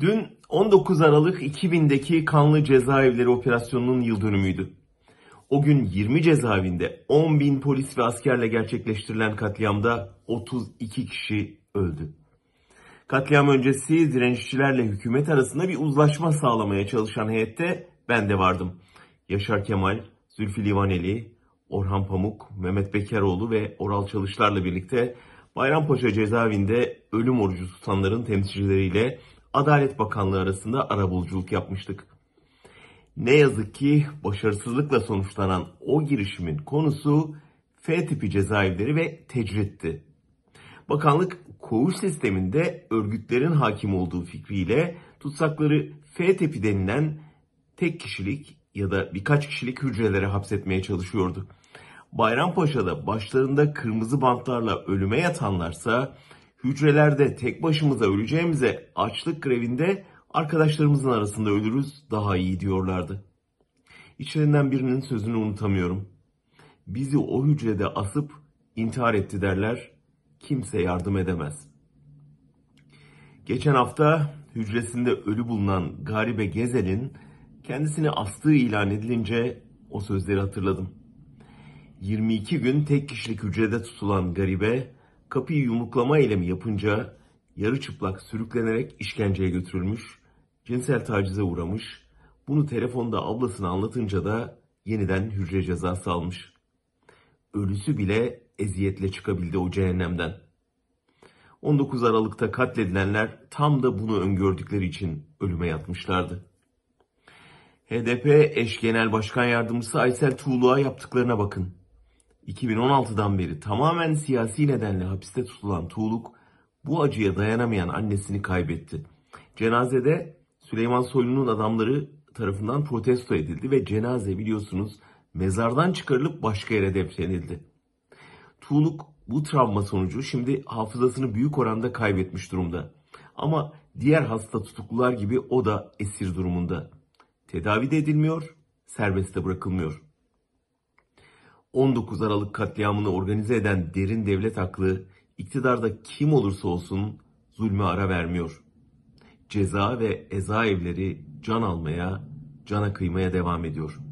Dün 19 Aralık 2000'deki kanlı cezaevleri operasyonunun yıl dönümüydü. O gün 20 cezaevinde 10 bin polis ve askerle gerçekleştirilen katliamda 32 kişi öldü. Katliam öncesi direnişçilerle hükümet arasında bir uzlaşma sağlamaya çalışan heyette ben de vardım. Yaşar Kemal, Zülfü Livaneli, Orhan Pamuk, Mehmet Bekaroğlu ve Oral Çalışlar'la birlikte Bayrampaşa cezaevinde ölüm orucu tutanların temsilcileriyle Adalet Bakanlığı arasında arabuluculuk yapmıştık. Ne yazık ki başarısızlıkla sonuçlanan o girişimin konusu F tipi cezaevleri ve tecritti. Bakanlık koğuş sisteminde örgütlerin hakim olduğu fikriyle tutsakları F tipi denilen tek kişilik ya da birkaç kişilik hücrelere hapsetmeye çalışıyordu. Bayrampaşa'da başlarında kırmızı bantlarla ölüme yatanlarsa hücrelerde tek başımıza öleceğimize açlık grevinde arkadaşlarımızın arasında ölürüz daha iyi diyorlardı. İçlerinden birinin sözünü unutamıyorum. Bizi o hücrede asıp intihar etti derler. Kimse yardım edemez. Geçen hafta hücresinde ölü bulunan Garibe Gezel'in kendisini astığı ilan edilince o sözleri hatırladım. 22 gün tek kişilik hücrede tutulan Garibe kapıyı yumruklama eylemi yapınca yarı çıplak sürüklenerek işkenceye götürülmüş, cinsel tacize uğramış, bunu telefonda ablasına anlatınca da yeniden hücre cezası almış. Ölüsü bile eziyetle çıkabildi o cehennemden. 19 Aralık'ta katledilenler tam da bunu öngördükleri için ölüme yatmışlardı. HDP eş genel başkan yardımcısı Aysel Tuğlu'a yaptıklarına bakın. 2016'dan beri tamamen siyasi nedenle hapiste tutulan Tuğluk bu acıya dayanamayan annesini kaybetti. Cenazede Süleyman Soylu'nun adamları tarafından protesto edildi ve cenaze biliyorsunuz mezardan çıkarılıp başka yere defnedildi. Tuğluk bu travma sonucu şimdi hafızasını büyük oranda kaybetmiş durumda. Ama diğer hasta tutuklular gibi o da esir durumunda. Tedavi de edilmiyor, serbeste bırakılmıyor. 19 Aralık katliamını organize eden derin devlet aklı iktidarda kim olursa olsun zulme ara vermiyor. Ceza ve eza evleri can almaya, cana kıymaya devam ediyor.''